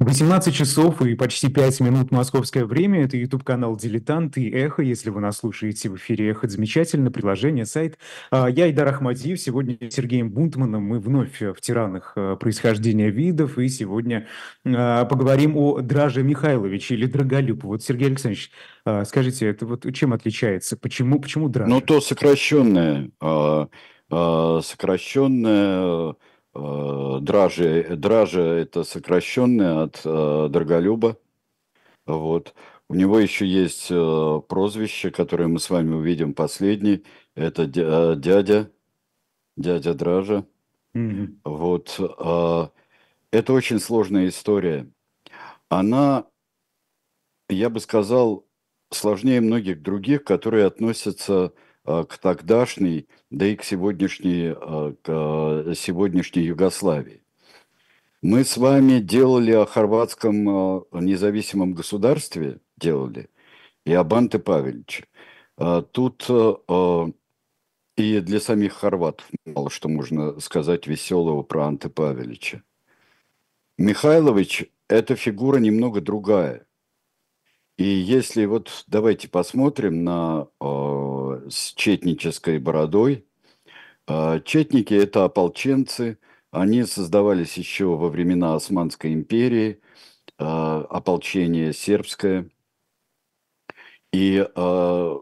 18 часов и почти 5 минут московское время. Это YouTube-канал «Дилетант» и «Эхо». Если вы нас слушаете в эфире «Эхо», замечательно. Приложение, сайт. А, я Идар Ахмадиев. Сегодня с Сергеем Бунтманом мы вновь в тиранах а, происхождения видов. И сегодня а, поговорим о Драже Михайловиче или Драголюб. Вот, Сергей Александрович, скажите, это вот чем отличается? Почему, почему Драже? Ну, то сокращенное. Сокращенное Э, Дражи, Дража это сокращенное от э, Драголюба. Вот. У него еще есть э, прозвище, которое мы с вами увидим последний. Это э, дядя, дядя Дража. Mm-hmm. Вот. Э, это очень сложная история. Она, я бы сказал, сложнее многих других, которые относятся Э, к тогдашней, да и к сегодняшней, э, к э, сегодняшней Югославии. Мы с вами делали о хорватском независимом государстве, делали, и об Анте Павеличе. Тут и для самих хорватов мало что можно сказать веселого про Анте Павелича. Михайлович – это фигура немного другая – и если вот давайте посмотрим на э, с четнической бородой. Э, четники – это ополченцы. Они создавались еще во времена Османской империи, э, ополчение сербское. И э,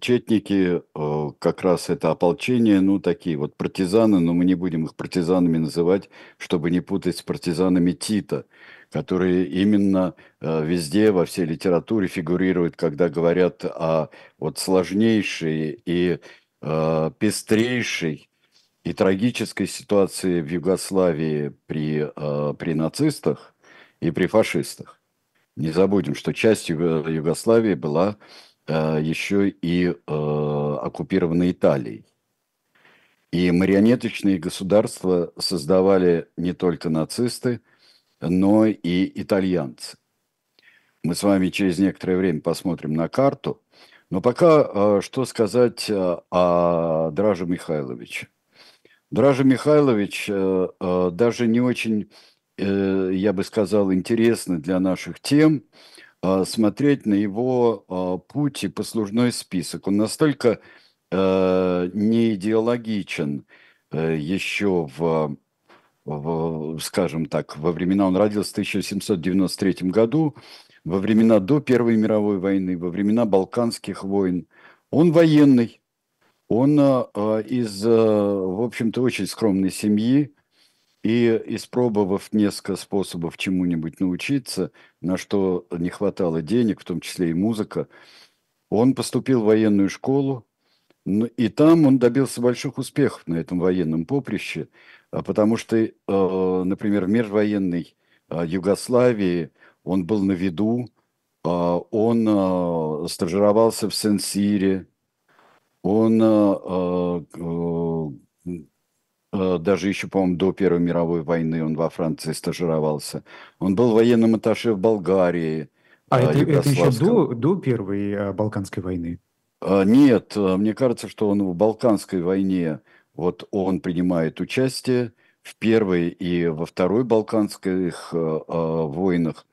четники, э, как раз это ополчение, ну, такие вот партизаны, но мы не будем их партизанами называть, чтобы не путать с партизанами Тита – которые именно э, везде во всей литературе фигурируют, когда говорят о вот сложнейшей и э, пестрейшей и трагической ситуации в Югославии при, э, при нацистах и при фашистах. Не забудем, что часть Югославии была э, еще и э, оккупирована Италией. И марионеточные государства создавали не только нацисты, но и итальянцы. Мы с вами через некоторое время посмотрим на карту. Но пока э, что сказать э, о Драже Михайловиче. Дража Михайлович э, даже не очень, я бы сказал, интересно для наших тем смотреть на его путь и послужной список. Он настолько не идеологичен еще в в, скажем так, во времена, он родился в 1793 году, во времена до Первой мировой войны, во времена Балканских войн. Он военный, он э, из, э, в общем-то, очень скромной семьи, и испробовав несколько способов чему-нибудь научиться, на что не хватало денег, в том числе и музыка, он поступил в военную школу, и там он добился больших успехов на этом военном поприще. А потому что, э, например, в межвоенной э, Югославии он был на виду, а, он э, стажировался в Сен-Сире, он даже еще, по-моему, до Первой мировой войны он во Франции стажировался. Он был военным атташе в Болгарии. А это, это еще до, до Первой Балканской войны? Нет, мне кажется, что он в Балканской войне вот он принимает участие в первой и во второй Балканских э, э, войнах.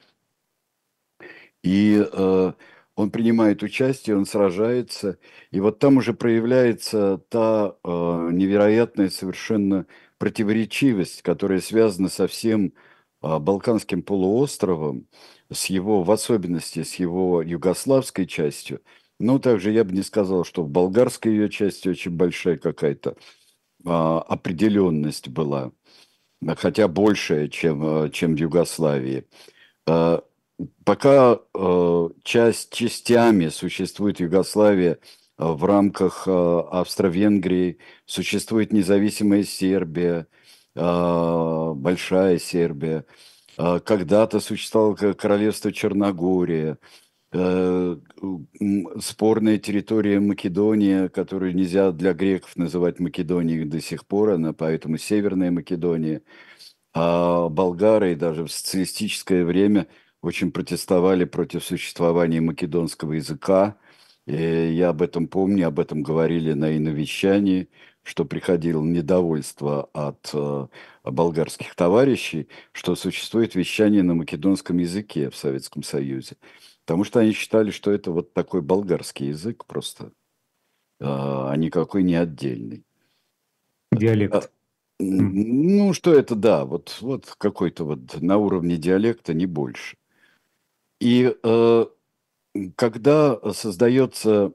И э, он принимает участие, он сражается. И вот там уже проявляется та э, невероятная совершенно противоречивость, которая связана со всем э, Балканским полуостровом, с его, в особенности с его югославской частью. Ну, также я бы не сказал, что в болгарской ее части очень большая какая-то а, определенность была, хотя большая, чем, а, чем в Югославии. А, пока часть частями существует Югославия в рамках Австро-Венгрии, существует независимая Сербия, большая Сербия, когда-то существовало королевство Черногория – спорная территория Македония, которую нельзя для греков называть Македонией до сих пор, она поэтому Северная Македония. А болгары даже в социалистическое время очень протестовали против существования македонского языка. И я об этом помню, об этом говорили на иновещании, что приходило недовольство от э, болгарских товарищей, что существует вещание на македонском языке в Советском Союзе. Потому что они считали, что это вот такой болгарский язык просто, а никакой не отдельный. Диалект. А, ну, что это, да, вот, вот какой-то вот на уровне диалекта, не больше. И э, когда создается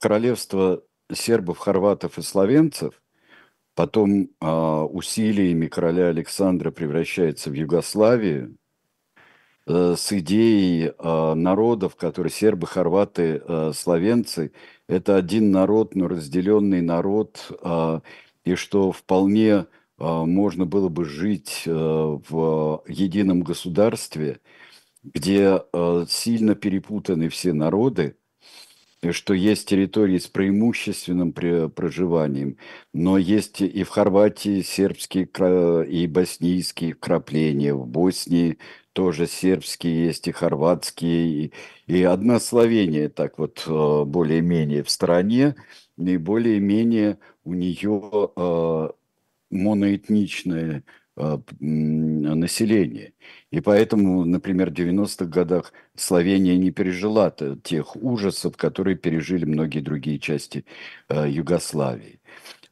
королевство сербов, хорватов и словенцев, потом э, усилиями короля Александра превращается в Югославию, с идеей э, народов, которые сербы, хорваты, э, словенцы, это один народ, но разделенный народ, э, и что вполне э, можно было бы жить э, в едином государстве, где э, сильно перепутаны все народы, что есть территории с преимущественным проживанием, но есть и в Хорватии сербские и боснийские вкрапления, в Боснии тоже сербские есть и хорватские, и, одна Словения так вот э, более-менее в стороне, и более-менее у нее э, моноэтничное э, население. И поэтому, например, в 90-х годах Словения не пережила тех ужасов, которые пережили многие другие части э, Югославии.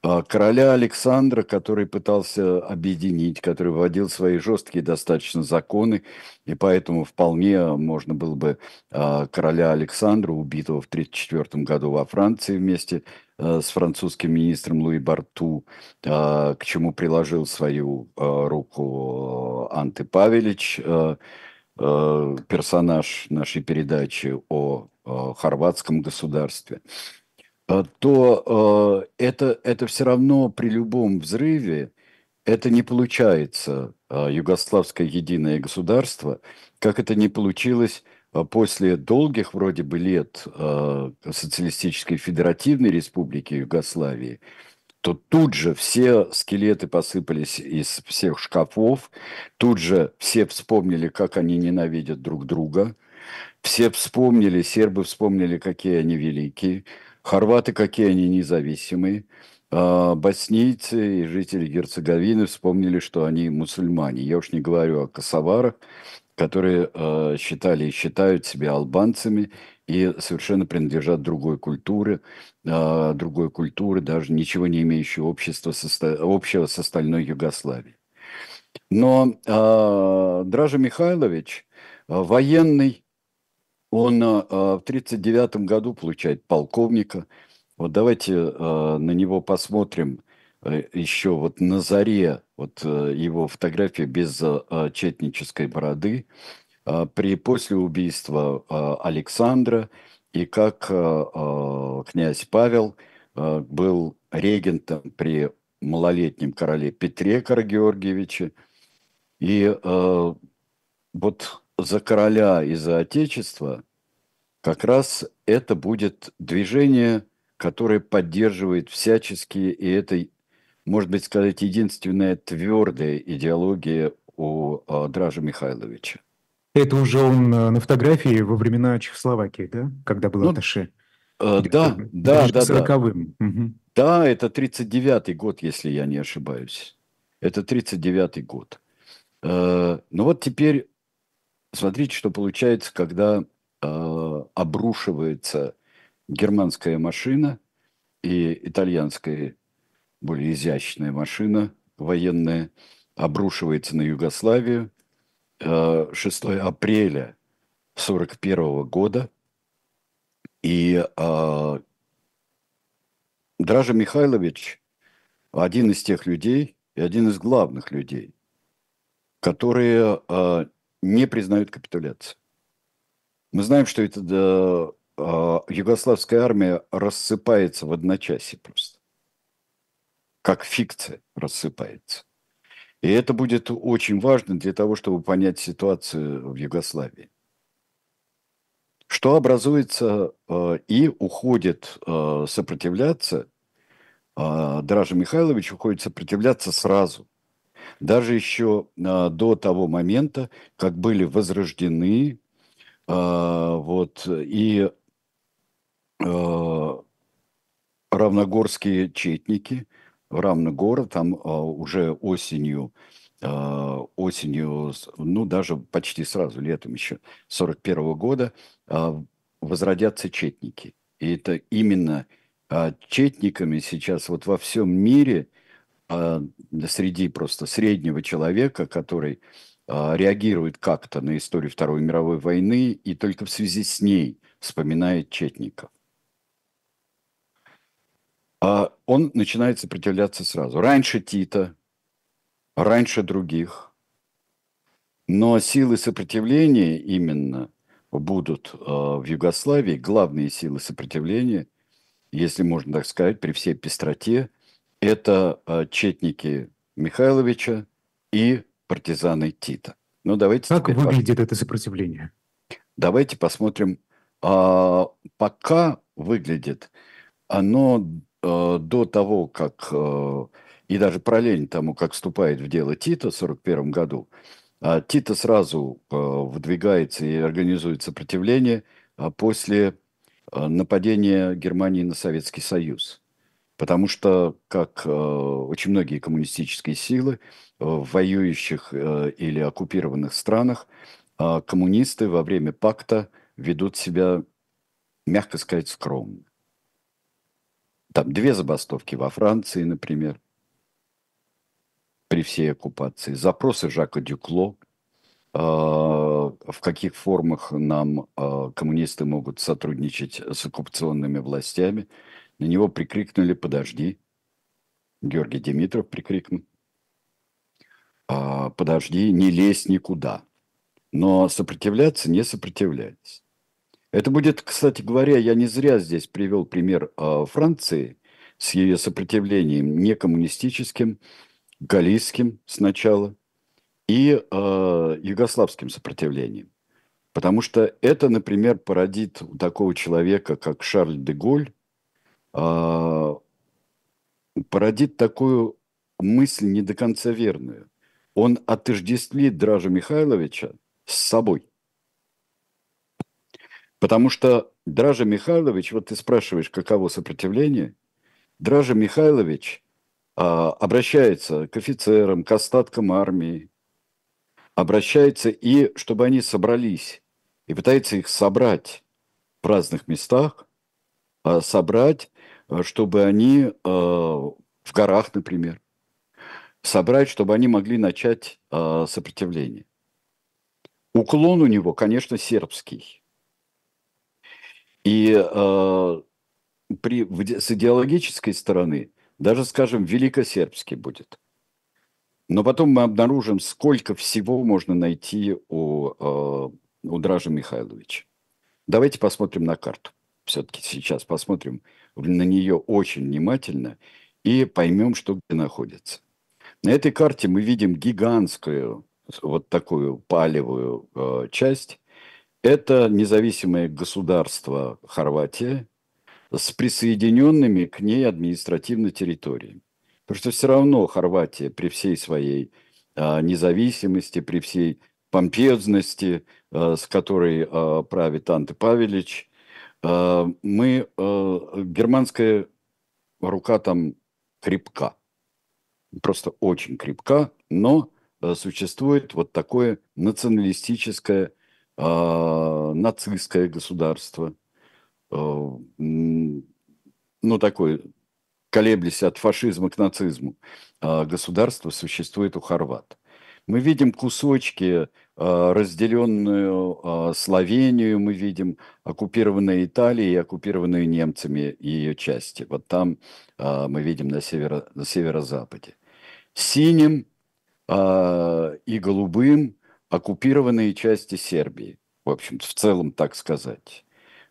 А короля Александра, который пытался объединить, который вводил свои жесткие достаточно законы, и поэтому вполне можно было бы а, короля Александра, убитого в 1934 году во Франции вместе а, с французским министром Луи Барту, к чему приложил свою руку Анты Павелич, персонаж нашей передачи о хорватском государстве. А, то э, это, это все равно при любом взрыве это не получается э, югославское единое государство, как это не получилось э, после долгих вроде бы лет э, социалистической федеративной республики Югославии, то тут же все скелеты посыпались из всех шкафов, тут же все вспомнили, как они ненавидят друг друга, все вспомнили, сербы вспомнили, какие они великие – Хорваты, какие они независимые. А боснийцы и жители Герцеговины вспомнили, что они мусульмане. Я уж не говорю о косоварах, которые э, считали и считают себя албанцами и совершенно принадлежат другой культуре, э, другой культуры, даже ничего не имеющей общества общего с остальной Югославией. Но э, Дража Михайлович, военный, он а, в 1939 году получает полковника. Вот давайте а, на него посмотрим э, еще вот на заре, вот э, его фотография без а, четнической бороды, при, после убийства Александра, и как князь Павел был регентом при малолетнем короле Петре Карагеоргиевиче. И вот за короля и за отечество, как раз это будет движение, которое поддерживает всяческие, и это, может быть, сказать, единственная твердая идеология у а, Дража Михайловича. Это уже он на фотографии во времена Чехословакии, да? Когда был ну, Атташе? Э, да, да, да. 40 да. Угу. Да, это 39-й год, если я не ошибаюсь. Это 39-й год. Э, ну вот теперь Смотрите, что получается, когда э, обрушивается германская машина и итальянская более изящная машина военная обрушивается на Югославию. Э, 6 апреля 1941 года. И э, Дража Михайлович один из тех людей и один из главных людей, которые э, не признают капитуляцию. Мы знаем, что это да, э, югославская армия рассыпается в одночасье просто. Как фикция рассыпается. И это будет очень важно для того, чтобы понять ситуацию в Югославии. Что образуется э, и уходит э, сопротивляться, э, Дража Михайлович уходит сопротивляться сразу – даже еще а, до того момента, как были возрождены а, вот, и а, равногорские четники, в Равногора, там уже осенью, осенью, ну даже почти сразу, летом еще 41 года, возродятся четники. И это именно четниками сейчас вот во всем мире, среди просто среднего человека, который реагирует как-то на историю Второй мировой войны и только в связи с ней вспоминает Четников. А он начинает сопротивляться сразу. Раньше Тита, раньше других. Но силы сопротивления именно будут в Югославии, главные силы сопротивления, если можно так сказать, при всей пестроте, это э, четники Михайловича и партизаны Тита. Ну, давайте как выглядит это сопротивление? Давайте посмотрим. А, пока выглядит оно а, до того, как а, и даже параллельно тому, как вступает в дело Тита в 1941 году, а, Тита сразу а, выдвигается и организует сопротивление а, после а, нападения Германии на Советский Союз. Потому что, как э, очень многие коммунистические силы э, в воюющих э, или оккупированных странах, э, коммунисты во время пакта ведут себя, мягко сказать, скромно. Там две забастовки во Франции, например, при всей оккупации. Запросы Жака Дюкло, э, в каких формах нам э, коммунисты могут сотрудничать с оккупационными властями – на него прикрикнули «Подожди». Георгий Димитров прикрикнул. А, «Подожди, не лезь никуда». Но сопротивляться не сопротивлялись. Это будет, кстати говоря, я не зря здесь привел пример а, Франции с ее сопротивлением не коммунистическим, галлийским сначала и э, югославским сопротивлением. Потому что это, например, породит у такого человека, как Шарль де Голь, а, породит такую мысль не до конца верную. Он отождествит Дража Михайловича с собой. Потому что Дража Михайлович, вот ты спрашиваешь, каково сопротивление, Дража Михайлович а, обращается к офицерам, к остаткам армии, обращается и, чтобы они собрались, и пытается их собрать в разных местах, а, собрать Э, чтобы они э, в горах, например, собрать, чтобы они могли начать э, сопротивление. Уклон у него, конечно, сербский. И при, с идеологической стороны даже, скажем, великосербский будет. Но потом мы обнаружим, сколько всего можно найти у, у Дража Михайловича. Давайте посмотрим на карту. Все-таки сейчас посмотрим, на нее очень внимательно и поймем, что где находится. На этой карте мы видим гигантскую, вот такую палевую э, часть. Это независимое государство Хорватия с присоединенными к ней административной территориями. Потому что все равно Хорватия при всей своей э, независимости, при всей помпезности, э, с которой э, правит Анте Павелич, мы, э, германская рука там крепка, просто очень крепка, но э, существует вот такое националистическое, нацистское государство, ну, такое, колеблясь от фашизма к нацизму, государство существует у хорват. Мы видим кусочки разделенную а, Словению, мы видим оккупированную Италию и оккупированную немцами ее части. Вот там а, мы видим на, северо, на северо-западе. Синим и голубым оккупированные части Сербии. В общем, в целом так сказать.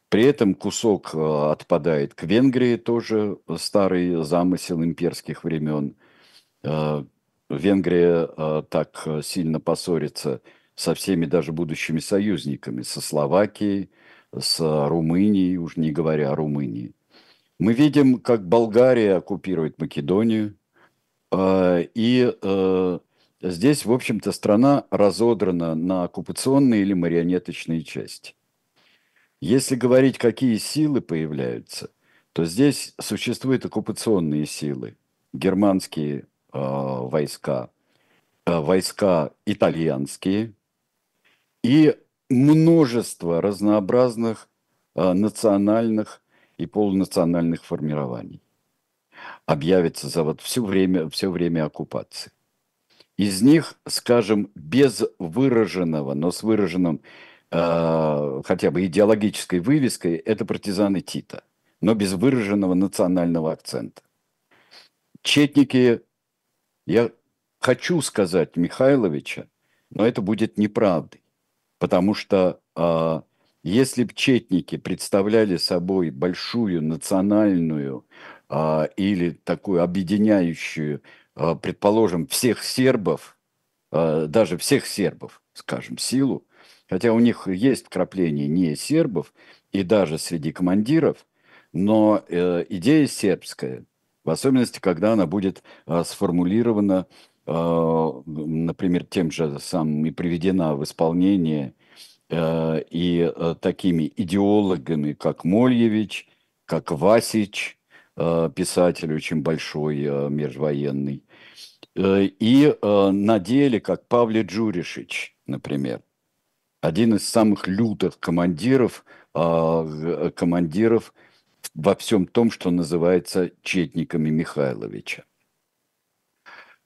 При этом кусок отпадает к Венгрии, тоже старый замысел имперских времен. Венгрия так сильно поссорится со всеми даже будущими союзниками, со Словакией, с Румынией, уж не говоря о Румынии. Мы видим, как Болгария оккупирует Македонию, а, и э, здесь, в общем-то, страна разодрана на оккупационные или марионеточные части. Если говорить, какие силы появляются, то здесь существуют оккупационные силы германские войска, войска итальянские и множество разнообразных национальных и полунациональных формирований объявится за вот все время, все время оккупации. Из них, скажем, без выраженного, но с выраженным э, хотя бы идеологической вывеской, это партизаны Тита, но без выраженного национального акцента. Четники, я хочу сказать Михайловича, но это будет неправдой, потому что э, если бы четники представляли собой большую национальную э, или такую объединяющую а, предположим, всех сербов, а, даже всех сербов, скажем, силу, хотя у них есть вкрапление не сербов и даже среди командиров, но э, идея сербская, в особенности, когда она будет а, сформулирована, например, тем же самым и приведена в исполнение э, и э, такими идеологами, как Мольевич, как Васич, писатель очень большой, межвоенный, Э, и э, на деле, как Павле Джуришич, например, один из самых лютых командиров, а, командиров во всем том, что называется четниками Михайловича.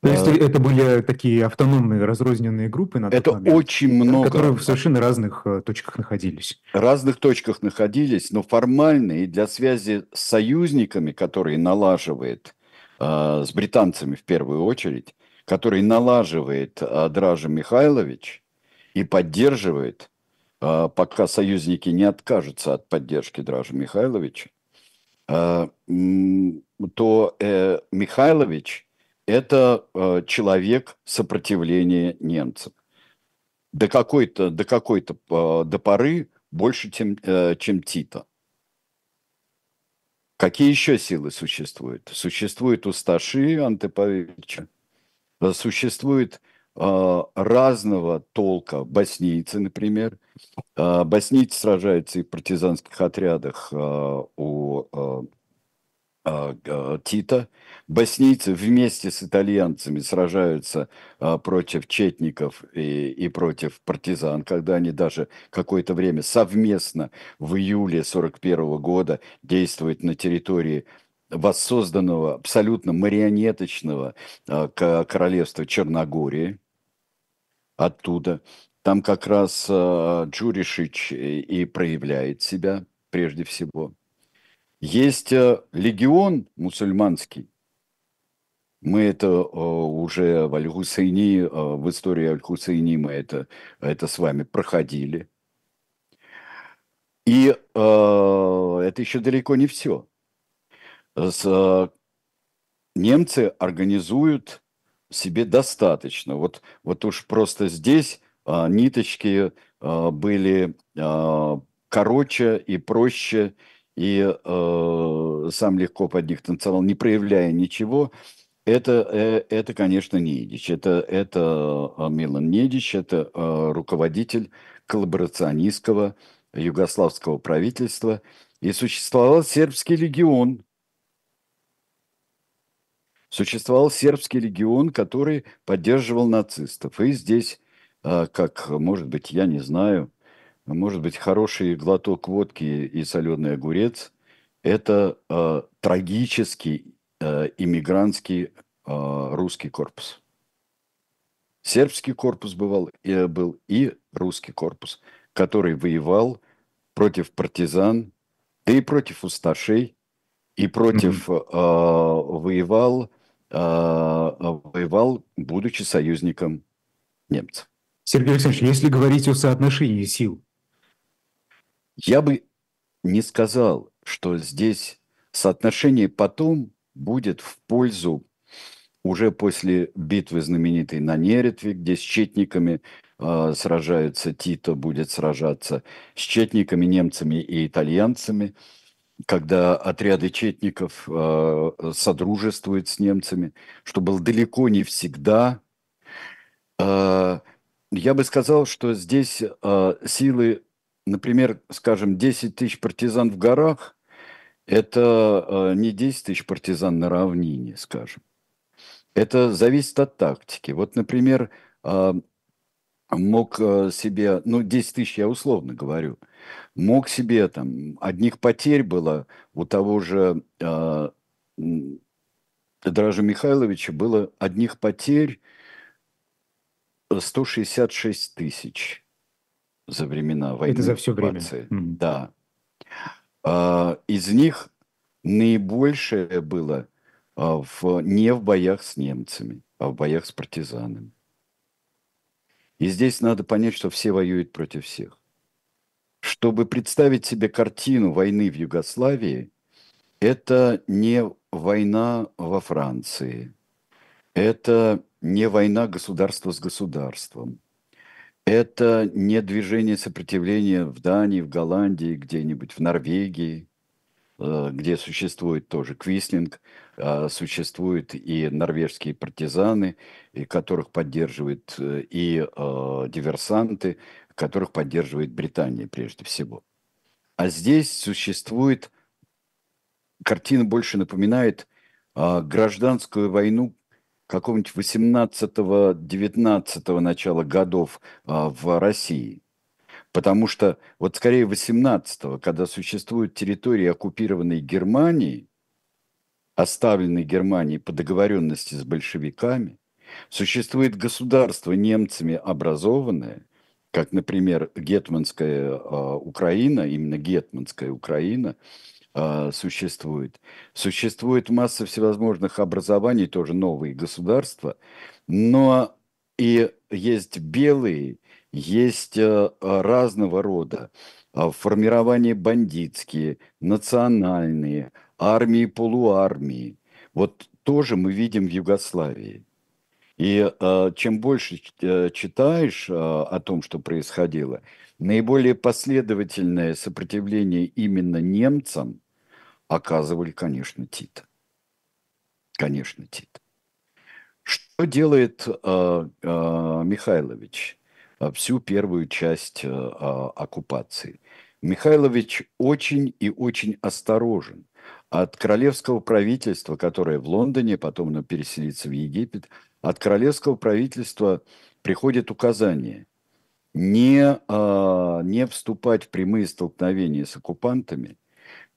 То есть а, это были такие автономные разрозненные группы на Это момент, очень много. Которые в совершенно разных э, точках находились. Разных точках находились, но формально и для связи с союзниками, которые налаживает а, с британцами в первую очередь, который налаживает а, Дража Михайлович и поддерживает, а, пока союзники не откажутся от поддержки Дража Михайловича, то э, Михайлович – это человек сопротивления немцам. До какой-то, до какой-то, до поры больше, чем, э, чем Тита. Какие еще силы существуют? Существуют усташи Антеповича, существует э, разного толка боснийцы, например. Э, боснийцы сражаются и в партизанских отрядах э, у э, э, Тита. Боснийцы вместе с итальянцами сражаются а, против четников и, и против партизан, когда они даже какое-то время совместно в июле 41 года действуют на территории воссозданного абсолютно марионеточного а, королевства Черногории. Оттуда. Там как раз а, Джуришич и проявляет себя прежде всего. Есть легион мусульманский, мы это э, уже в Аль-Хусейни, э, в истории Аль-Хусейни мы это, это с вами проходили. И э, это еще далеко не все. С, э, немцы организуют себе достаточно. Вот, вот уж просто здесь э, ниточки э, были э, короче и проще, и э, сам легко под них танцевал, не проявляя ничего. Это, конечно, Недич. Это, это э, Милан Недич, это э, руководитель коллаборационистского югославского правительства. И существовал сербский легион. Существовал сербский легион, который поддерживал нацистов. И здесь, как, может быть, я не знаю, может быть, хороший глоток водки и соленый огурец – это трагический Э, иммигрантский э, русский корпус. Сербский корпус бывал, и, был и русский корпус, который воевал против партизан, да и против усташей, и против mm-hmm. э, воевал, э, воевал, будучи союзником немцев. Сергей Александрович, если говорить о соотношении сил, я бы не сказал, что здесь соотношение потом будет в пользу уже после битвы знаменитой на Неретве, где с четниками э, сражаются, Тито будет сражаться с четниками, немцами и итальянцами, когда отряды четников э, содружествуют с немцами, что было далеко не всегда. Э, я бы сказал, что здесь э, силы, например, скажем, 10 тысяч партизан в горах – это э, не 10 тысяч партизан на равнине, скажем. Это зависит от тактики. Вот, например, а, мог э, себе, ну, 10 тысяч я условно говорю, мог себе там, одних потерь было у того же а, Дража Михайловича было одних потерь 166 тысяч за времена войны. Это за все время. Да. А, из них наибольшее было а, в, не в боях с немцами, а в боях с партизанами. И здесь надо понять, что все воюют против всех. Чтобы представить себе картину войны в Югославии, это не война во Франции, это не война государства с государством, это не движение сопротивления в Дании, в Голландии, где-нибудь в Норвегии, э, где существует тоже Квислинг, а, существуют и норвежские партизаны, и которых поддерживают э, и э, диверсанты, которых поддерживает Британия прежде всего. А здесь существует, картина больше напоминает а, гражданскую войну какого-нибудь 18-19 начала годов а, в России. Потому что вот скорее 18-го, когда существуют территории, оккупированные Германией, оставленной Германией по договоренности с большевиками, существует государство немцами образованное, как, например, Гетманская э, Украина, именно Гетманская Украина – существует. Существует масса всевозможных образований, тоже новые государства, но и есть белые, есть а, разного рода а, формирования бандитские, национальные, армии, полуармии. Вот тоже мы видим в Югославии. И э, чем больше читаешь э, о том, что происходило, наиболее последовательное сопротивление именно немцам оказывали, конечно, Тит. Конечно, Тит. Что делает э, э, Михайлович всю первую часть э, оккупации? Михайлович очень и очень осторожен. От королевского правительства, которое в Лондоне, потом оно переселится в Египет, от королевского правительства приходит указание не, э, не вступать в прямые столкновения с оккупантами,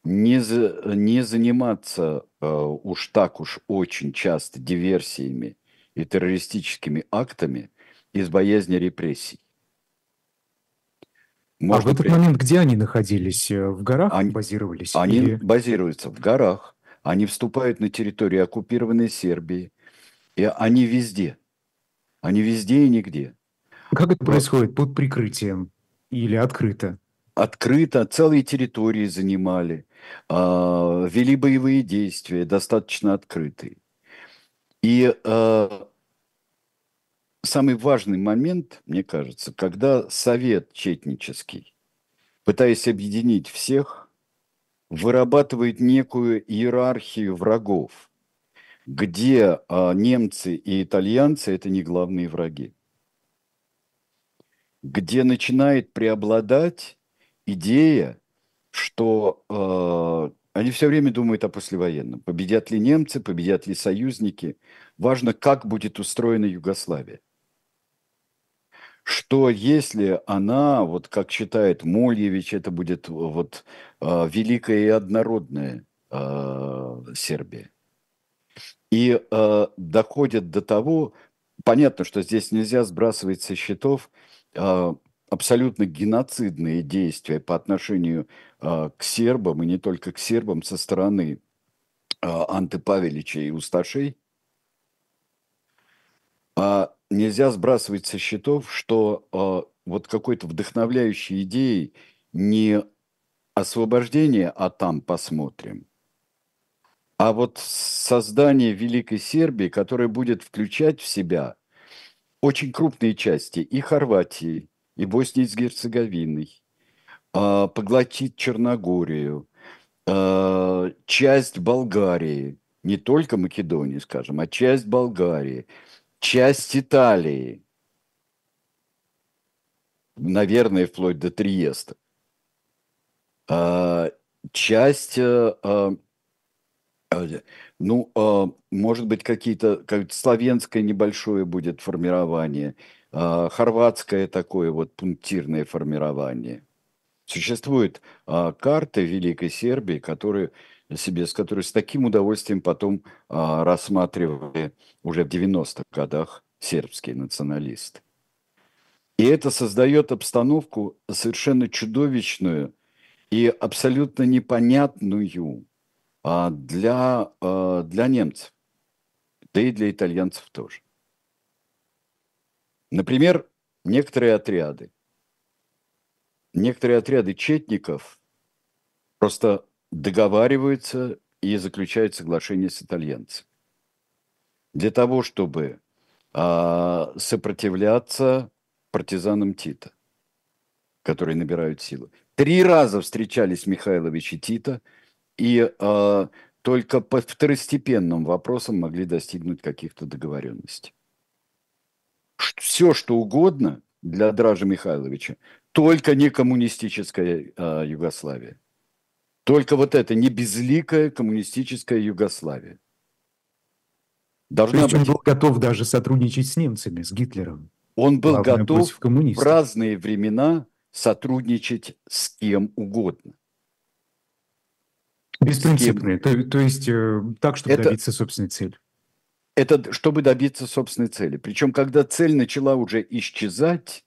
не, за, не заниматься э, уж так уж очень часто диверсиями и террористическими актами из боязни репрессий. Можно а в этот при... момент где они находились? Э, в горах они, базировались? Они или... базируются в горах. Они вступают на территорию оккупированной Сербии. И они везде. Они везде и нигде. Как это происходит? Под прикрытием или открыто? Открыто, целые территории занимали. А, вели боевые действия, достаточно открытые. И а, самый важный момент, мне кажется, когда совет четнический, пытаясь объединить всех, вырабатывает некую иерархию врагов, где а, немцы и итальянцы – это не главные враги, где начинает преобладать идея что э, они все время думают о послевоенном. Победят ли немцы, победят ли союзники. Важно, как будет устроена Югославия. Что если она, вот как считает Мольевич, это будет вот э, великая и однородная э, Сербия. И э, доходит до того, понятно, что здесь нельзя сбрасывать со счетов э, абсолютно геноцидные действия по отношению э, к сербам, и не только к сербам, со стороны э, Анты Павелича и Усташей, а нельзя сбрасывать со счетов, что вот какой-то вдохновляющей идеей не освобождение, а там посмотрим, а вот создание Великой Сербии, которая будет включать в себя очень крупные части и Хорватии, и Боснии с Герцеговиной, а, поглотит Черногорию, а, часть Болгарии, не только Македонии, скажем, а часть Болгарии, часть Италии, наверное, вплоть до Триеста, а, часть ну, а, может быть, какие-то, как славянское небольшое будет формирование, а, хорватское такое вот пунктирное формирование. Существуют карты Великой Сербии, которые себе, с которой с таким удовольствием потом рассматривали уже в 90-х годах сербские националисты. И это создает обстановку совершенно чудовищную и абсолютно непонятную а, для, а, для немцев, да и для итальянцев тоже. Например, некоторые отряды, некоторые отряды четников просто договариваются и заключают соглашение с итальянцами для того, чтобы а, сопротивляться партизанам Тита, которые набирают силу. Три раза встречались Михайлович и Тита – и э, только по второстепенным вопросам могли достигнуть каких-то договоренностей. Все, что угодно для Дража Михайловича, только не коммунистическая э, Югославия. Только вот это не безликая коммунистическая Югославия. Должна То есть быть... он был готов даже сотрудничать с немцами, с Гитлером. Он был готов в разные времена сотрудничать с кем угодно. Беспринципные, то, то есть э, так, чтобы это, добиться собственной цели. Это чтобы добиться собственной цели. Причем, когда цель начала уже исчезать,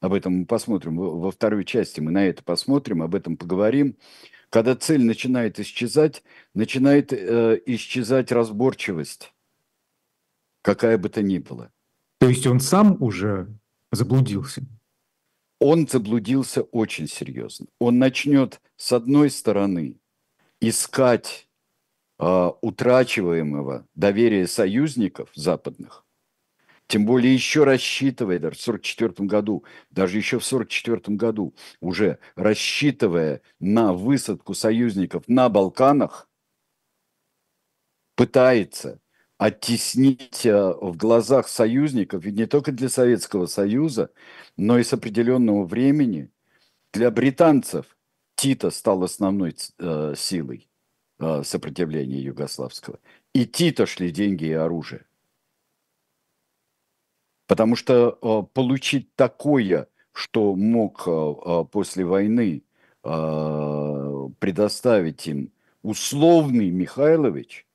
об этом мы посмотрим во второй части, мы на это посмотрим, об этом поговорим. Когда цель начинает исчезать, начинает э, исчезать разборчивость, какая бы то ни была. То есть он сам уже заблудился? Он заблудился очень серьезно. Он начнет с одной стороны искать э, утрачиваемого доверия союзников западных, тем более еще рассчитывая, даже в 1944 году, даже еще в 1944 году, уже рассчитывая на высадку союзников на Балканах, пытается оттеснить в глазах союзников, ведь не только для Советского Союза, но и с определенного времени для британцев – Тита стал основной э, силой э, сопротивления югославского. И Тита шли деньги и оружие. Потому что э, получить такое, что мог э, э после войны э, предоставить им условный Михайлович –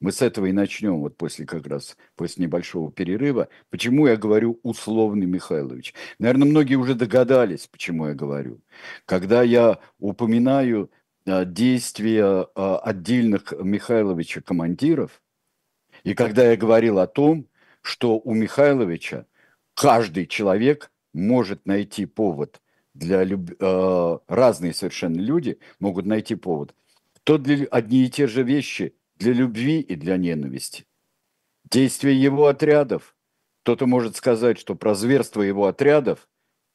мы с этого и начнем, вот после как раз, после небольшого перерыва. Почему я говорю условный Михайлович? Наверное, многие уже догадались, почему я говорю. Когда я упоминаю а, действия а, отдельных Михайловича командиров, и когда я говорил о том, что у Михайловича каждый человек может найти повод для люб... э, разные совершенно люди могут найти повод. То для одни и те же вещи для любви и для ненависти. Действия его отрядов. Кто-то может сказать, что про зверство его отрядов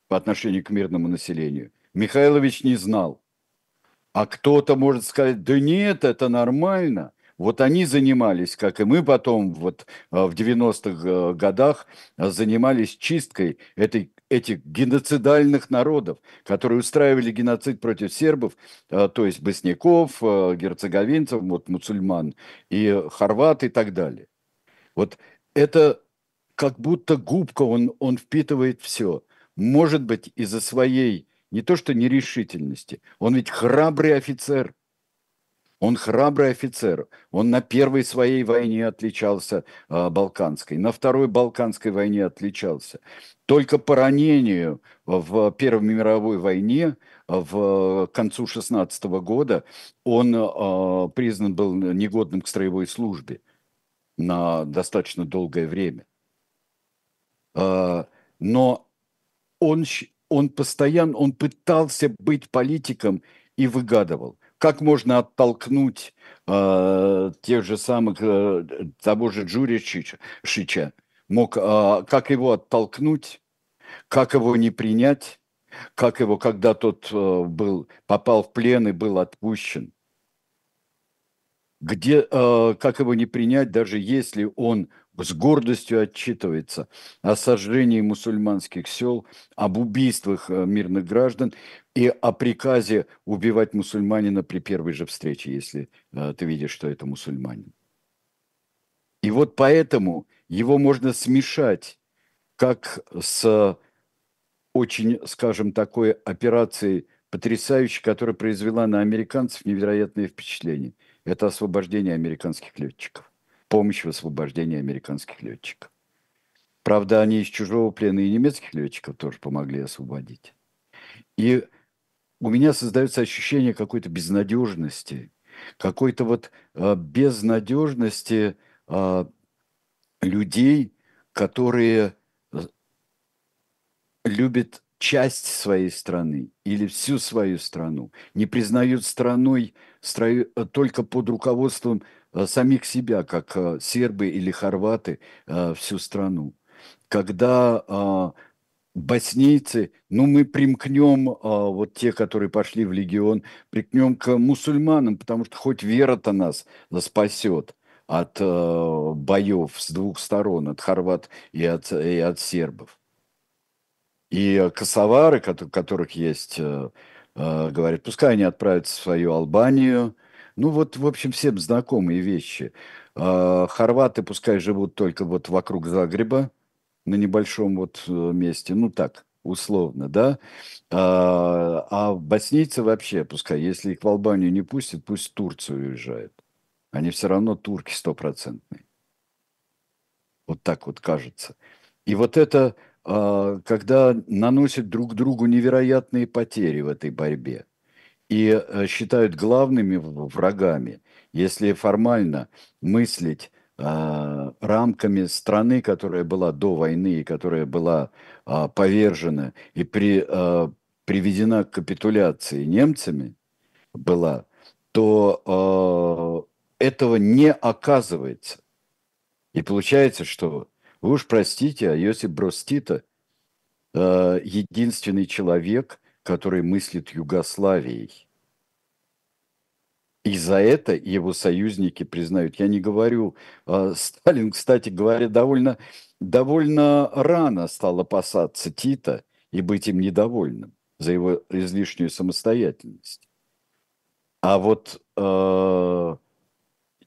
по отношению к мирному населению Михайлович не знал. А кто-то может сказать, да нет, это нормально. Вот они занимались, как и мы потом вот а, в 90-х э, годах занимались чисткой этой этих геноцидальных народов, которые устраивали геноцид против сербов, а, то есть босняков, а, герцеговинцев, вот мусульман, и хорват и так далее. Вот это как будто губка, он, он впитывает все. Может быть, из-за своей не то что нерешительности, он ведь храбрый офицер – он храбрый офицер. Он на первой своей войне отличался э, Балканской, на второй Балканской войне отличался. Только по ранению в Первой мировой войне в концу 16 года он э, признан был негодным к строевой службе на достаточно долгое время. Э, но он, он постоянно, он пытался быть политиком и выгадывал как можно оттолкнуть э, тех же самых, э, того же Джуричича, Шича, мог, э, как его оттолкнуть, как его не принять, как его, когда тот э, был, попал в плен и был отпущен, где, э, как его не принять, даже если он с гордостью отчитывается о сожжении мусульманских сел, об убийствах э, мирных граждан и о приказе убивать мусульманина при первой же встрече, если э, ты видишь, что это мусульманин. И вот поэтому его можно смешать как с очень, скажем, такой операцией потрясающей, которая произвела на американцев невероятное впечатление. Это освобождение американских летчиков помощь в освобождении американских летчиков. Правда, они из чужого плена и немецких летчиков тоже помогли освободить. И у меня создается ощущение какой-то безнадежности, какой-то вот э, безнадежности э, людей, которые э, любят часть своей страны или всю свою страну, не признают страной строю, только под руководством Э, самих себя, как э, сербы или хорваты, э, всю страну. Когда а, боснийцы, ну мы примкнем, а, вот те, которые пошли в легион, примкнем к мусульманам, потому что хоть вера-то нас спасет от боев с двух сторон, от хорват и от, и от сербов. И косовары, которых есть, говорят, пускай они отправятся в свою Албанию, ну вот, в общем, всем знакомые вещи. А, хорваты пускай живут только вот вокруг Загреба, на небольшом вот э, месте, ну так, условно, да. А, а боснийцы вообще, пускай, если их в Албанию не пустят, пусть в Турцию уезжают. Они все равно турки стопроцентные. Вот так вот кажется. И вот это, а, когда наносят друг другу невероятные потери в этой борьбе – и э, считают главными врагами, если формально мыслить рамками страны, которая была до войны и которая была э, повержена и при, э, приведена к капитуляции немцами, была, то э, этого не оказывается. И получается, что вы уж простите, а Йосип Брос Тита э, единственный человек – который мыслит Югославией. И за это его союзники признают. Я не говорю, а, Сталин, кстати говоря, довольно, довольно рано стал опасаться Тита и быть им недовольным за его излишнюю самостоятельность. А вот э,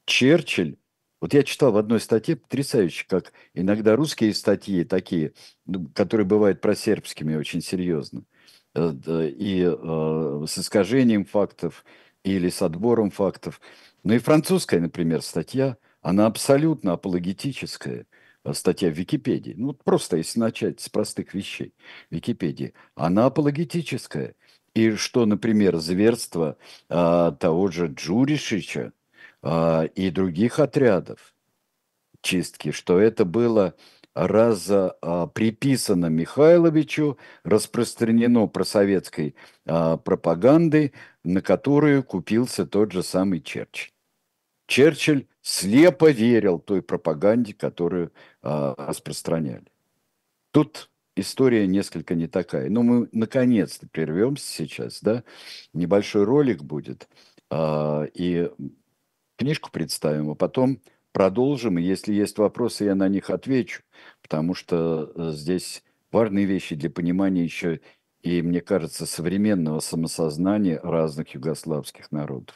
Черчилль, вот я читал в одной статье потрясающе, как иногда русские статьи такие, ну, которые бывают просербскими очень серьезно – Э, и э, с искажением фактов или с отбором фактов. Ну и французская, например, статья, она абсолютно апологетическая э, статья в Википедии. Ну, просто если начать с простых вещей Википедии. Она апологетическая. И что, например, зверство а, того же Джуришича а, и других отрядов чистки, что это было раз а, приписано Михайловичу, распространено просоветской а, пропагандой, на которую купился тот же самый Черчилль. Черчилль слепо верил той пропаганде, которую а, распространяли. Тут история несколько не такая. Но мы наконец-то прервемся сейчас, да? Небольшой ролик будет, а, и книжку представим, а потом продолжим. И если есть вопросы, я на них отвечу, потому что э, здесь важные вещи для понимания еще и, мне кажется, современного самосознания разных югославских народов.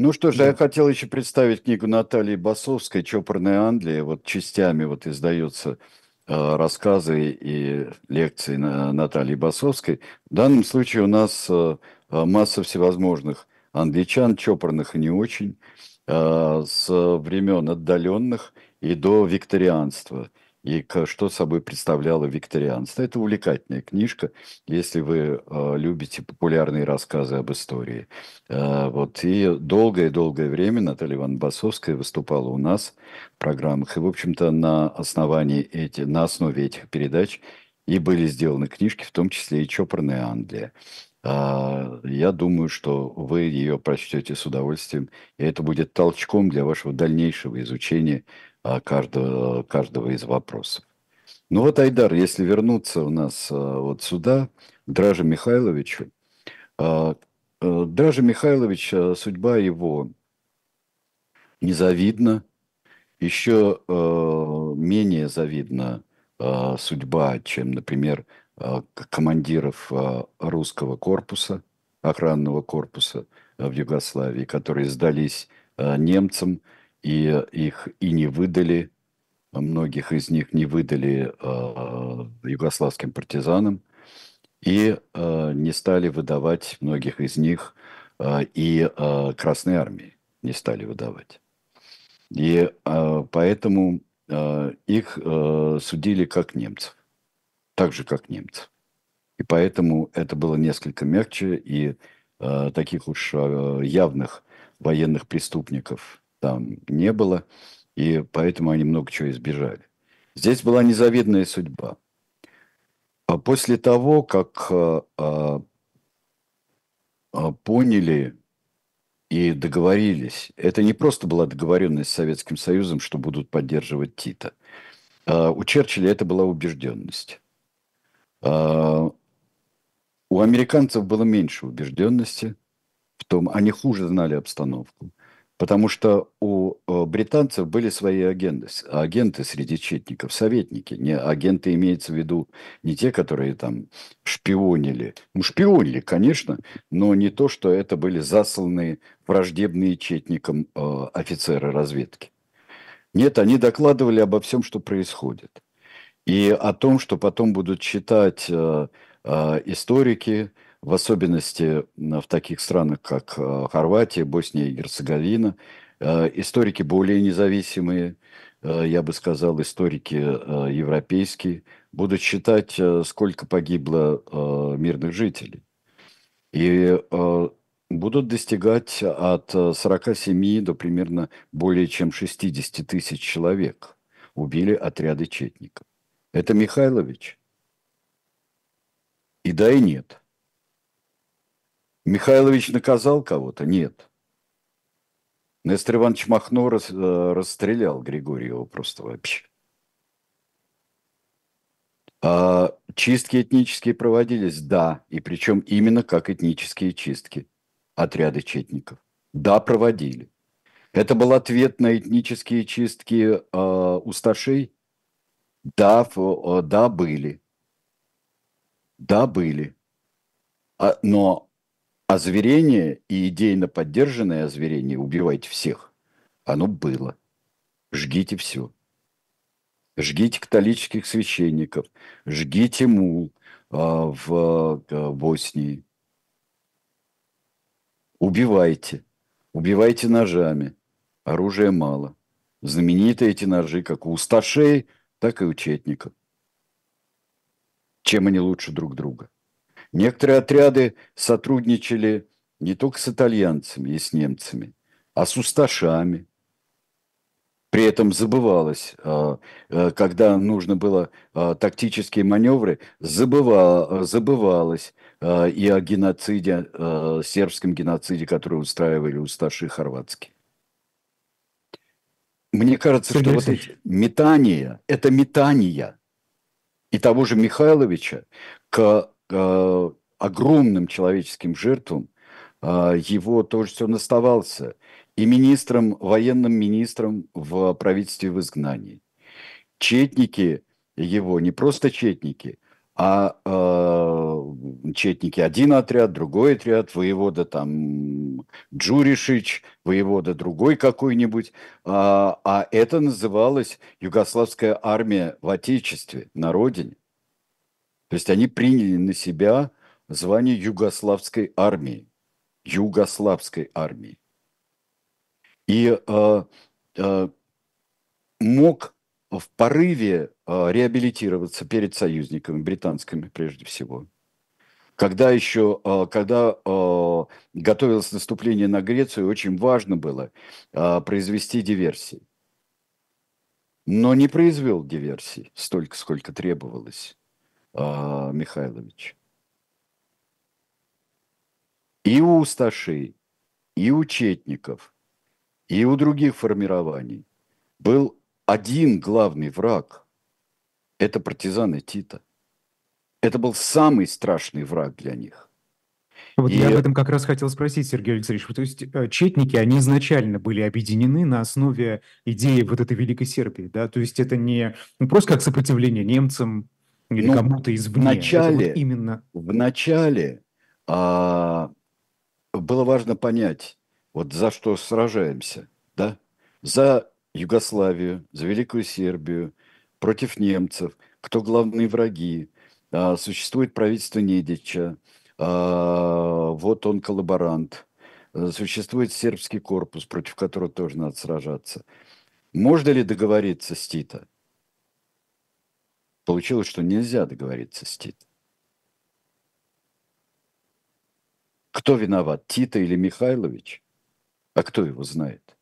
Ну что же, я хотел еще представить книгу Натальи Басовской «Чопорная Англия». Вот частями вот издаются э, рассказы и лекции на Натальи Басовской. В данном случае у нас э, э, масса всевозможных англичан, чопорных и не очень, с времен отдаленных и до викторианства – и что собой представляло викторианство. Это увлекательная книжка, если вы э, любите популярные рассказы об истории. Э, вот, и долгое-долгое время Наталья Ивановна Басовская выступала у нас в программах. И, в общем-то, на основании эти, на основе этих передач и были сделаны книжки, в том числе и «Чопорная Англия». А, я думаю, что вы ее прочтете с удовольствием, и это будет толчком для вашего дальнейшего изучения а, каждого, каждого из вопросов. Ну вот, Айдар, если вернуться у нас а, вот сюда, Дража Михайловичу, а, Дража Михайлович, судьба его незавидна, еще менее завидна судьба, чем, например, командиров русского корпуса, охранного корпуса в Югославии, которые сдались немцам, и их и не выдали, многих из них не выдали э, югославским партизанам, и э, не стали выдавать многих из них э, и э, Красной Армии не стали выдавать. И э, поэтому э, их э, судили как немцев, так же как немцев. И поэтому это было несколько мягче, и э, таких уж э, явных военных преступников там не было, и поэтому они много чего избежали. Здесь была незавидная судьба. А после того, как а, а, а, поняли и договорились, это не просто была договоренность с Советским Союзом, что будут поддерживать Тита. А, у Черчилля это была убежденность. А, у американцев было меньше убежденности в том, они хуже знали обстановку. Потому что у э, британцев были свои агенты, агенты среди четников, советники. Не, агенты имеется в виду не те, которые там шпионили. Ну, шпионили, конечно, но не то, что это были засланные враждебные четникам э, офицеры разведки. Нет, они докладывали обо всем, что происходит. И о том, что потом будут читать э, э, историки, в особенности в таких странах, как э, Хорватия, Босния и Герцеговина. Э, историки более независимые, э, я бы сказал, историки европейские, будут считать, сколько погибло мирных жителей. И будут достигать от 47 до примерно более чем 60 тысяч человек убили отряды четников. Это Михайлович? И да, и нет. Михайлович наказал кого-то? Нет. Нестор Иванович Махно э, расстрелял Григорьева просто вообще. А чистки этнические проводились? Да. И причем именно как этнические чистки. Отряды четников. Да, проводили. Это был ответ на этнические чистки э, усташей? Да, э, да, были. Да, были. А, но озверение и идейно поддержанное озверение «убивайте всех», оно было. Жгите все. Жгите католических священников, жгите мул а, в а, Боснии. Убивайте. Убивайте ножами. Оружия мало. Знаменитые эти ножи, как у усташей, так и у четников. Чем они лучше друг друга? Некоторые отряды сотрудничали не только с итальянцами и с немцами, а с усташами. При этом забывалось, а, а, когда нужно было а, тактические маневры, забывалось и о геноциде, сербском геноциде, который устраивали усташи хорватские. Мне кажется, Сергей что вот эти метания, это метания и того же Михайловича к э, огромным человеческим жертвам, э, его тоже он оставался и министром, военным министром в правительстве в изгнании. Четники его, не просто четники, а э, четники один отряд, другой отряд, воевода там Джуришич, воевода другой какой-нибудь. А, а это называлось Югославская армия в Отечестве, на родине. То есть они приняли на себя звание Югославской армии. Югославской армии. И э, э, мог в порыве э, реабилитироваться перед союзниками, британскими прежде всего. Когда еще, э, когда э, готовилось наступление на Грецию, очень важно было э, произвести диверсии. Но не произвел диверсий столько, сколько требовалось Михайлович. И у усташей, и у четников, и у других формирований был один главный враг – это партизаны Тита. Это был самый страшный враг для них. Вот и... я об этом как раз хотел спросить, Сергей Алексеевич. То есть э, четники, они изначально были объединены на основе идеи вот этой Великой Сербии, да? То есть это не ну, просто как сопротивление немцам или ну, кому-то извне. В начале, вот именно... в начале а, было важно понять, вот за что сражаемся, да? За Югославию, за Великую Сербию, против немцев, кто главные враги. А, существует правительство Недича, а, вот он коллаборант. Существует сербский корпус, против которого тоже надо сражаться. Можно ли договориться с Тита? Получилось, что нельзя договориться с Тита. Кто виноват, Тита или Михайлович? А кто его знает?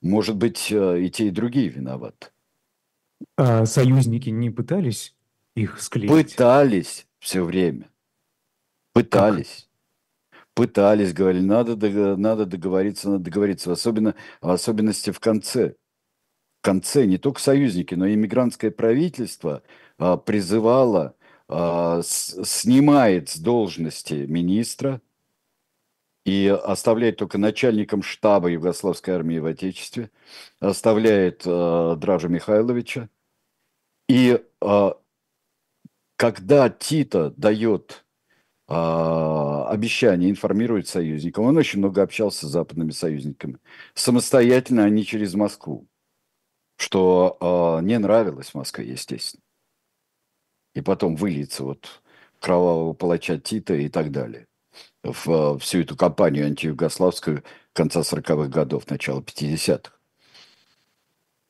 Может быть, э, и те, и другие виноваты. А союзники не пытались их склеить? Пытались все время. Пытались. Как? Пытались, говорили, надо, надо договориться, надо договориться. Особенно, в особенности в конце. Конце не только союзники, но и иммигрантское правительство а, призывало, а, снимает с должности министра, и оставляет только начальником штаба Югославской армии в Отечестве, оставляет э, Дража Михайловича. И э, когда Тита дает обещание, информирует союзникам, он очень много общался с западными союзниками. Самостоятельно, а не через Москву, что э, не нравилось Москве, естественно. И потом выльется вот кровавого палача Тита и так далее в всю эту кампанию антиюгославскую конца 40-х годов, начала 50-х.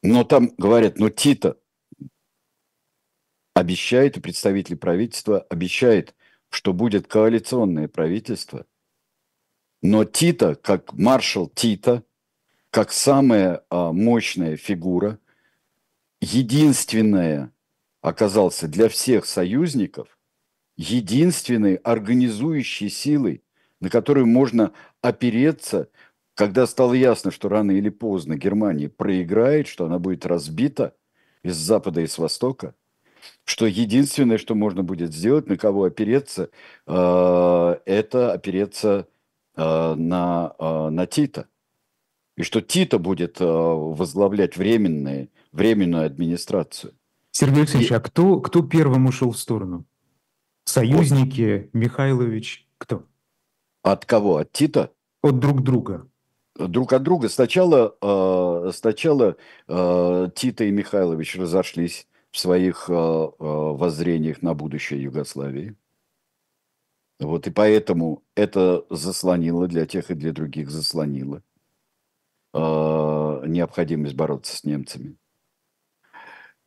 Но там говорят, ну Тита обещает, и представители правительства обещает, что будет коалиционное правительство. Но Тита, как маршал Тита, как самая а, мощная фигура, единственная оказался для всех союзников единственной организующей силой на которую можно опереться, когда стало ясно, что рано или поздно Германия проиграет, что она будет разбита из запада и с востока, что единственное, что можно будет сделать, на кого опереться, э, это опереться э, на, на Тита. И что Тита будет возглавлять временные, временную администрацию. Сергей Алексеевич, и... а кто, кто первым ушел в сторону? Союзники, вот. Михайлович, кто? От кого? От Тита? От друг друга. Друг от друга. Сначала, э, сначала э, Тита и Михайлович разошлись в своих э, э, воззрениях на будущее Югославии. Вот и поэтому это заслонило для тех и для других заслонило э, необходимость бороться с немцами.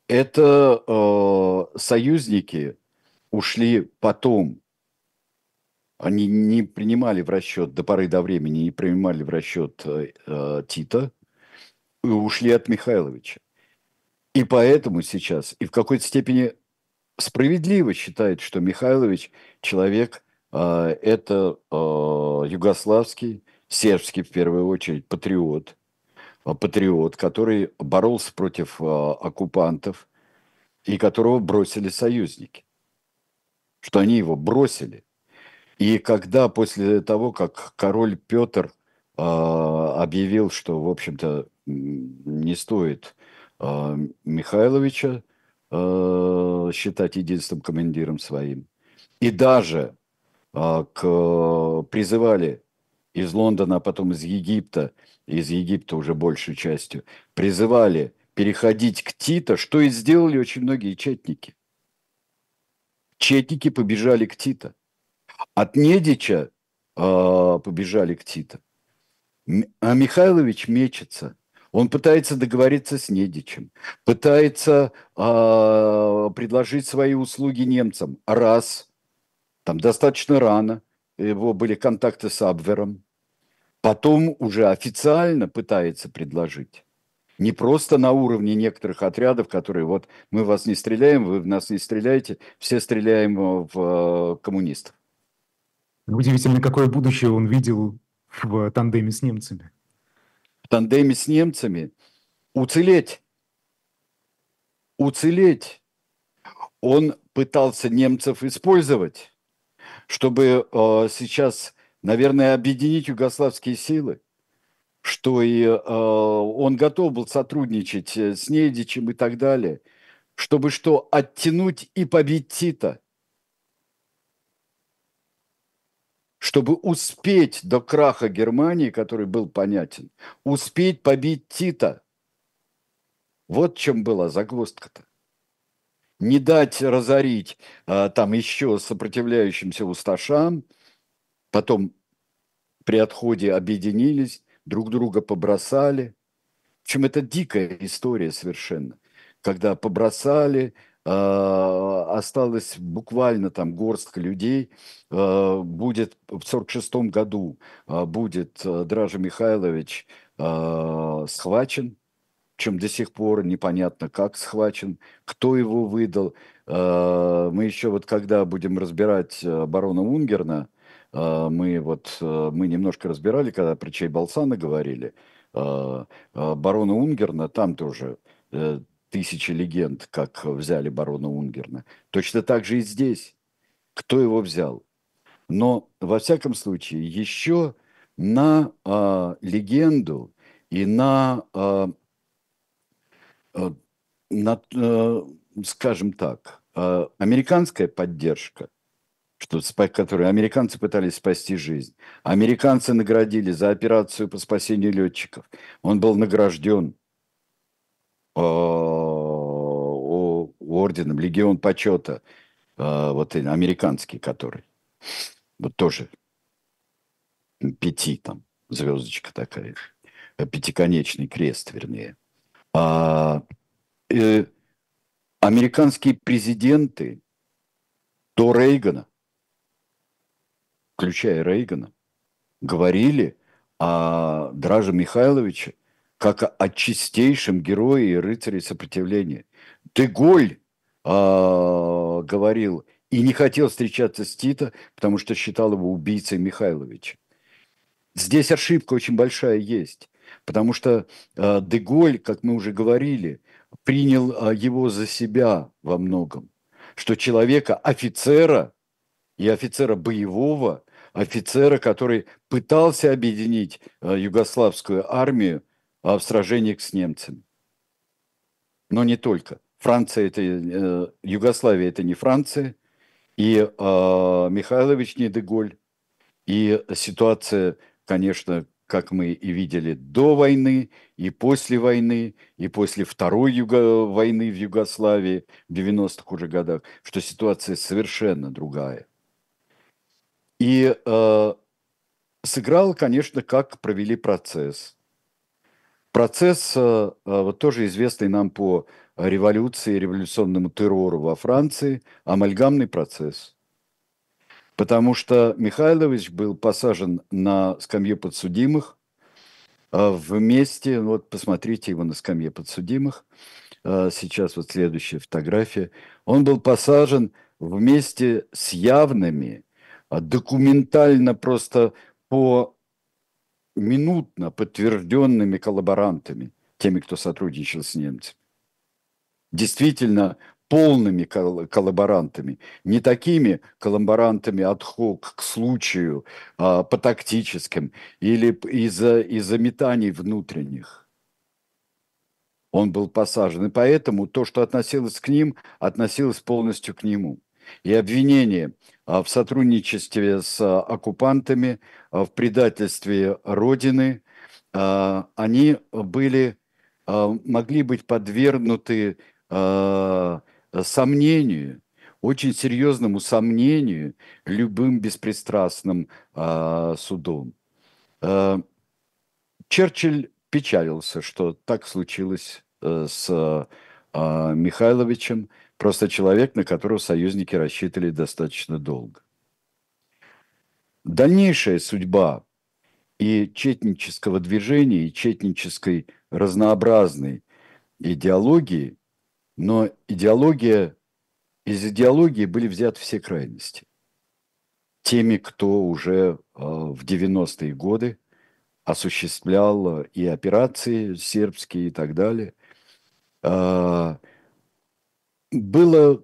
Это э, союзники ушли потом они не принимали в расчет до поры до времени, не принимали в расчет э, э, Тита и ушли от Михайловича. И поэтому сейчас, и в какой-то степени справедливо считает, что Михайлович человек, э, это э, югославский, сербский в первую очередь патриот, патриот, который боролся против э, оккупантов и которого бросили союзники. Что они его бросили и когда после того, как король Петр э, объявил, что, в общем-то, не стоит э, Михайловича, э, считать единственным командиром своим. И даже э, к, призывали из Лондона, а потом из Египта, из Египта уже большей частью, призывали переходить к Тита, что и сделали очень многие четники. Четники побежали к Тита. От Недича э, побежали к Тита. А Михайлович мечется. Он пытается договориться с Недичем, пытается э, предложить свои услуги немцам. Раз, там достаточно рано, его были контакты с Абвером. Потом уже официально пытается предложить. Не просто на уровне некоторых отрядов, которые вот мы вас не стреляем, вы в нас не стреляете, все стреляем в э, коммунистов. Удивительно, какое будущее он видел в тандеме с немцами. В тандеме с немцами уцелеть. Уцелеть. Он пытался немцев использовать, чтобы э, сейчас, наверное, объединить югославские силы, что и э, он готов был сотрудничать с Недичем и так далее, чтобы что, оттянуть и побить Тита – чтобы успеть до краха Германии, который был понятен, успеть побить Тита. Вот чем была загвоздка-то. Не дать разорить а, там еще сопротивляющимся усташам, потом при отходе объединились, друг друга побросали. В общем, это дикая история совершенно. Когда побросали, а, осталось буквально там горстка людей. А, будет в 1946 году а, будет Дража Михайлович схвачен, чем до сих пор непонятно, как схвачен, кто его выдал. Мы еще вот когда будем разбирать барона Унгерна, мы вот мы немножко разбирали, когда про Чайбалсана говорили, барона Унгерна, там тоже э, тысячи легенд, как взяли барона Унгерна. Точно так же и здесь. Кто его взял? Но, во всяком случае, еще на э, легенду и на, э, на э, скажем так, э, американская поддержка, что, которой американцы пытались спасти жизнь. Американцы наградили за операцию по спасению летчиков. Он был награжден орденом, легион почета, вот американский который. Вот тоже пяти там, звездочка такая, пятиконечный крест, вернее. А, э, американские президенты до Рейгана, включая Рейгана, говорили о Драже Михайловиче как о чистейшем герое и рыцаре сопротивления. Деголь а, говорил и не хотел встречаться с Тито, потому что считал его убийцей Михайловича. Здесь ошибка очень большая есть, потому что э, Деголь, как мы уже говорили, принял э, его за себя во многом, что человека, офицера и офицера боевого, офицера, который пытался объединить э, югославскую армию э, в сражениях с немцами. Но не только. Франция это, э, Югославия это не Франция, и Михайлович не Деголь, и ситуация, конечно, как мы и видели до войны, и после войны, и после второй юго войны в Югославии в 90-х уже годах, что ситуация совершенно другая. И э, сыграл, конечно, как провели процесс. Процесс, э, э вот тоже известный нам по революции, революционному террору во Франции, амальгамный процесс. Потому что Михайлович был посажен на скамье подсудимых а, вместе, вот посмотрите его на скамье подсудимых, а, сейчас вот следующая фотография, он был посажен вместе с явными, документально просто по минутно подтвержденными коллаборантами, теми, кто сотрудничал с немцами действительно полными коллаборантами, не такими коллаборантами отхок к случаю, а, по тактическим или из-за из метаний внутренних. он был посажен. И поэтому то, что относилось к ним, относилось полностью к нему. И обвинение а, в сотрудничестве с а, оккупантами, а, в предательстве Родины, они были, могли быть подвергнуты сомнению, очень серьезному сомнению любым беспристрастным судом. Черчилль печалился, что так случилось э, с Михайловичем, просто человек, на которого союзники рассчитывали достаточно долго. Дальнейшая судьба и четнического движения, и четнической разнообразной идеологии, но идеология, из идеологии были взяты все крайности. Теми, кто уже э, в 90-е годы осуществлял и операции сербские и так далее. Было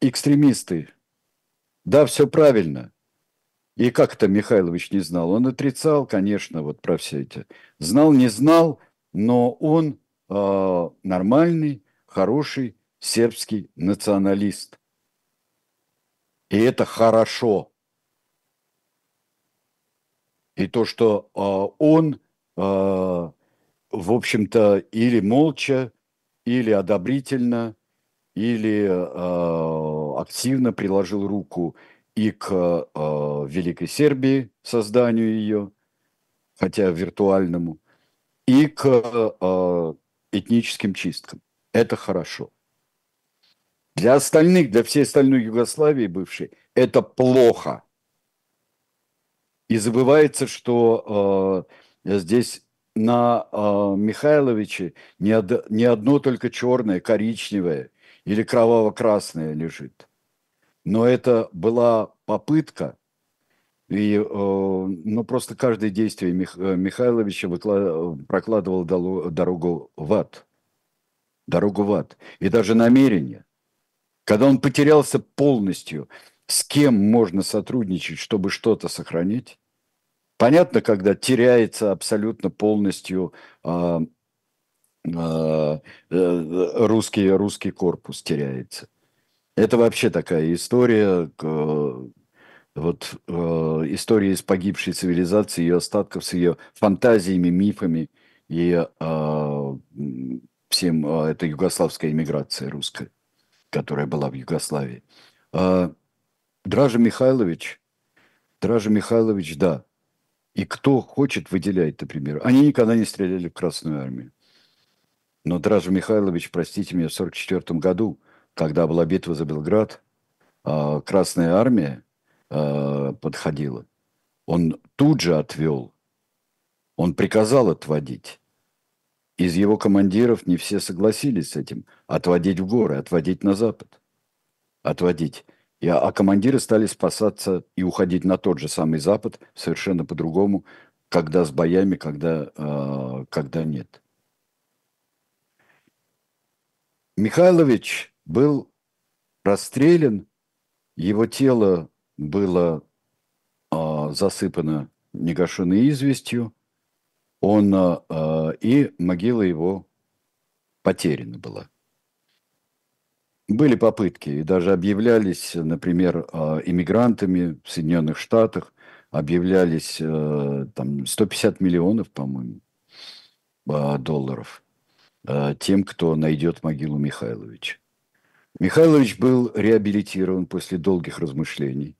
экстремисты. Да, все правильно. И как это Михайлович не знал? Он отрицал, конечно, вот про все эти. Знал, не знал, но он э, нормальный, хороший сербский националист. И это хорошо. И то, что э, он, э, в общем-то, или молча, или одобрительно, или э, активно приложил руку и к э, Великой Сербии, созданию ее, хотя виртуальному, и к э, этническим чисткам. Это хорошо. Для остальных, для всей остальной Югославии бывшей, это плохо – и забывается, что э, здесь на э, Михайловиче не, од, не одно только черное, коричневое или кроваво-красное лежит. Но это была попытка, и э, ну, просто каждое действие Мих, э, Михайловича выклад, прокладывало дорогу в ад. Дорогу в ад. И даже намерение. Когда он потерялся полностью, с кем можно сотрудничать, чтобы что-то сохранить, Понятно, когда теряется абсолютно полностью э, русский, русский корпус теряется. Это вообще такая история, вот э, история из погибшей цивилизации, ее остатков с ее фантазиями, мифами и э, всем э, это югославская иммиграция русская, которая была в Югославии. Э, Дража Михайлович, Дража Михайлович, да, и кто хочет выделять, например. Они никогда не стреляли в Красную Армию. Но Дража Михайлович, простите меня, в 1944 году, когда была битва за Белград, а, Красная Армия а, подходила. Он тут же отвел, он приказал отводить. Из его командиров не все согласились с этим. Отводить в горы, отводить на запад. Отводить. И, а командиры стали спасаться и уходить на тот же самый Запад совершенно по-другому, когда с боями, когда, когда нет. Михайлович был расстрелян, его тело было э, засыпано негашенной известью, он, э, и могила его потеряна была. Были попытки, и даже объявлялись, например, иммигрантами в Соединенных Штатах, объявлялись э, там 150 миллионов, по-моему, долларов тем, кто найдет могилу Михайловича. Михайлович был реабилитирован после долгих размышлений.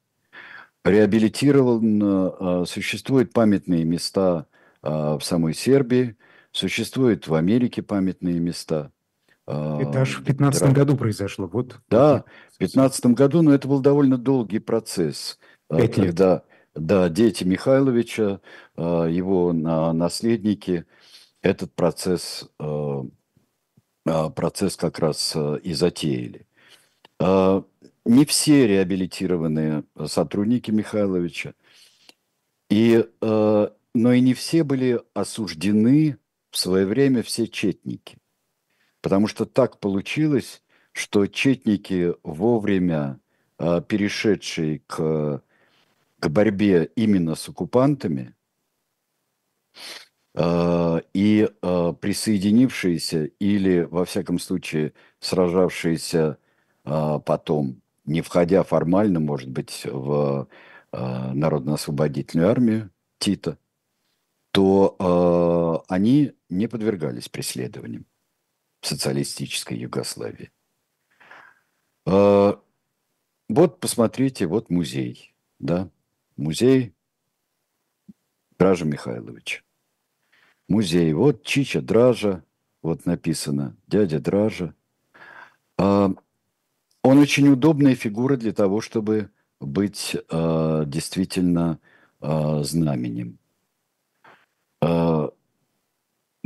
Реабилитирован, существуют памятные места в самой Сербии, существуют в Америке памятные места – это аж в 15 году произошло. Вот. Да, в 15 году, но это был довольно долгий процесс. Пять лет. Когда, да, дети Михайловича, его наследники, этот процесс, процесс как раз и затеяли. Не все реабилитированные сотрудники Михайловича, и, но и не все были осуждены в свое время все четники. Потому что так получилось, что четники, вовремя перешедшие к, к борьбе именно с оккупантами, и э, присоединившиеся или, во всяком случае, сражавшиеся э, потом, не входя формально, может быть, в э, Народно-освободительную армию Тита, то э, они не подвергались преследованиям в социалистической Югославии. Э, вот посмотрите, вот музей, да, музей Дража Михайловича. Музей, вот Чича Дража, вот написано, дядя Дража. А, он очень удобная фигура для того, чтобы быть а, действительно а, знаменем. А,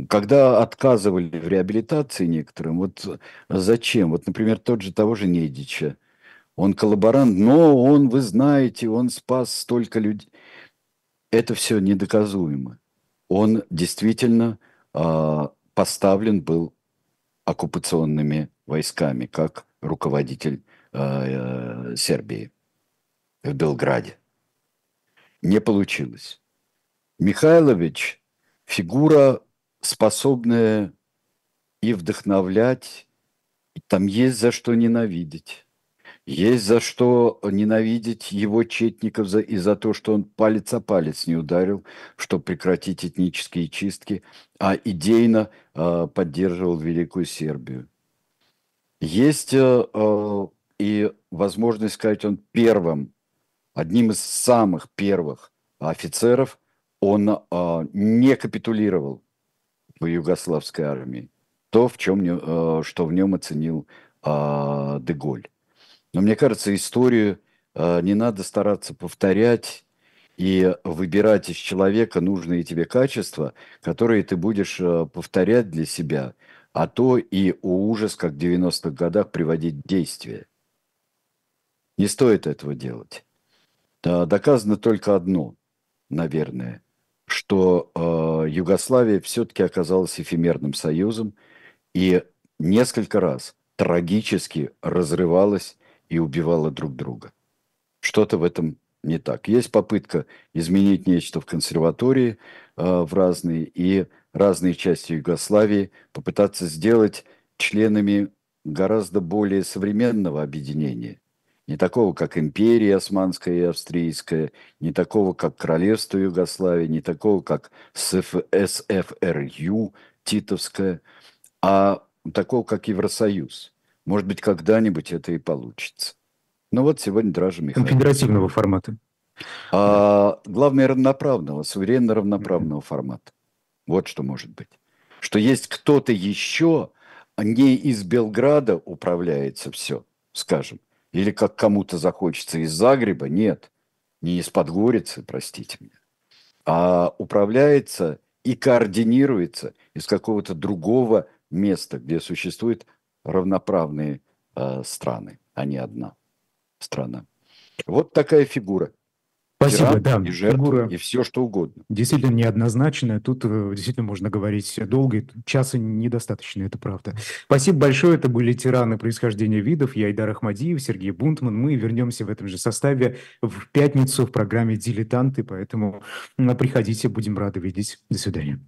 когда отказывали в реабилитации некоторым, вот зачем? Вот, например, тот же того же Недича. Он коллаборант, но он, вы знаете, он спас столько людей. Это все недоказуемо. Он действительно э, поставлен был оккупационными войсками как руководитель э, э, Сербии в Белграде. Не получилось. Михайлович – фигура способная и вдохновлять, и там есть за что ненавидеть. Есть за что ненавидеть его четников за, и за то, что он палец о палец не ударил, чтобы прекратить этнические чистки, а идейно э, поддерживал Великую Сербию. Есть э, э, и возможность сказать, он первым, одним из самых первых офицеров, он э, не капитулировал в югославской армии, то, в чем, э, что в нем оценил э, Деголь. Но мне кажется, историю э, не надо стараться повторять и выбирать из человека нужные тебе качества, которые ты будешь повторять для себя, а то и у ужас, как в 90-х годах, приводить в действие. Не стоит этого делать. Доказано только одно, наверное что э, Югославия все-таки оказалась эфемерным союзом и несколько раз трагически разрывалась и убивала друг друга. Что-то в этом не так. Есть попытка изменить нечто в консерватории э, в разные и разные части Югославии попытаться сделать членами гораздо более современного объединения не такого, как империя османская и австрийская, не такого, как королевство Югославии, не такого, как СФРЮ титовская, а такого, как Евросоюз. Может быть, когда-нибудь это и получится. Ну вот сегодня Дража Михайлович. Конфедеративного формата. А, главное, равноправного, суверенно-равноправного mm-hmm. формата. Вот что может быть. Что есть кто-то еще, не из Белграда управляется все, скажем, или как кому-то захочется из Загреба, нет, не из Подгорицы, простите меня, а управляется и координируется из какого-то другого места, где существуют равноправные э, страны, а не одна страна. Вот такая фигура. Спасибо, да. И жертва, фигура и все, что угодно. Действительно неоднозначная. Тут э, действительно можно говорить долго, часа недостаточно, это правда. Спасибо большое. Это были тираны происхождения видов. Я Айдар Ахмадиев, Сергей Бунтман. Мы вернемся в этом же составе в пятницу в программе «Дилетанты», поэтому приходите, будем рады видеть. До свидания.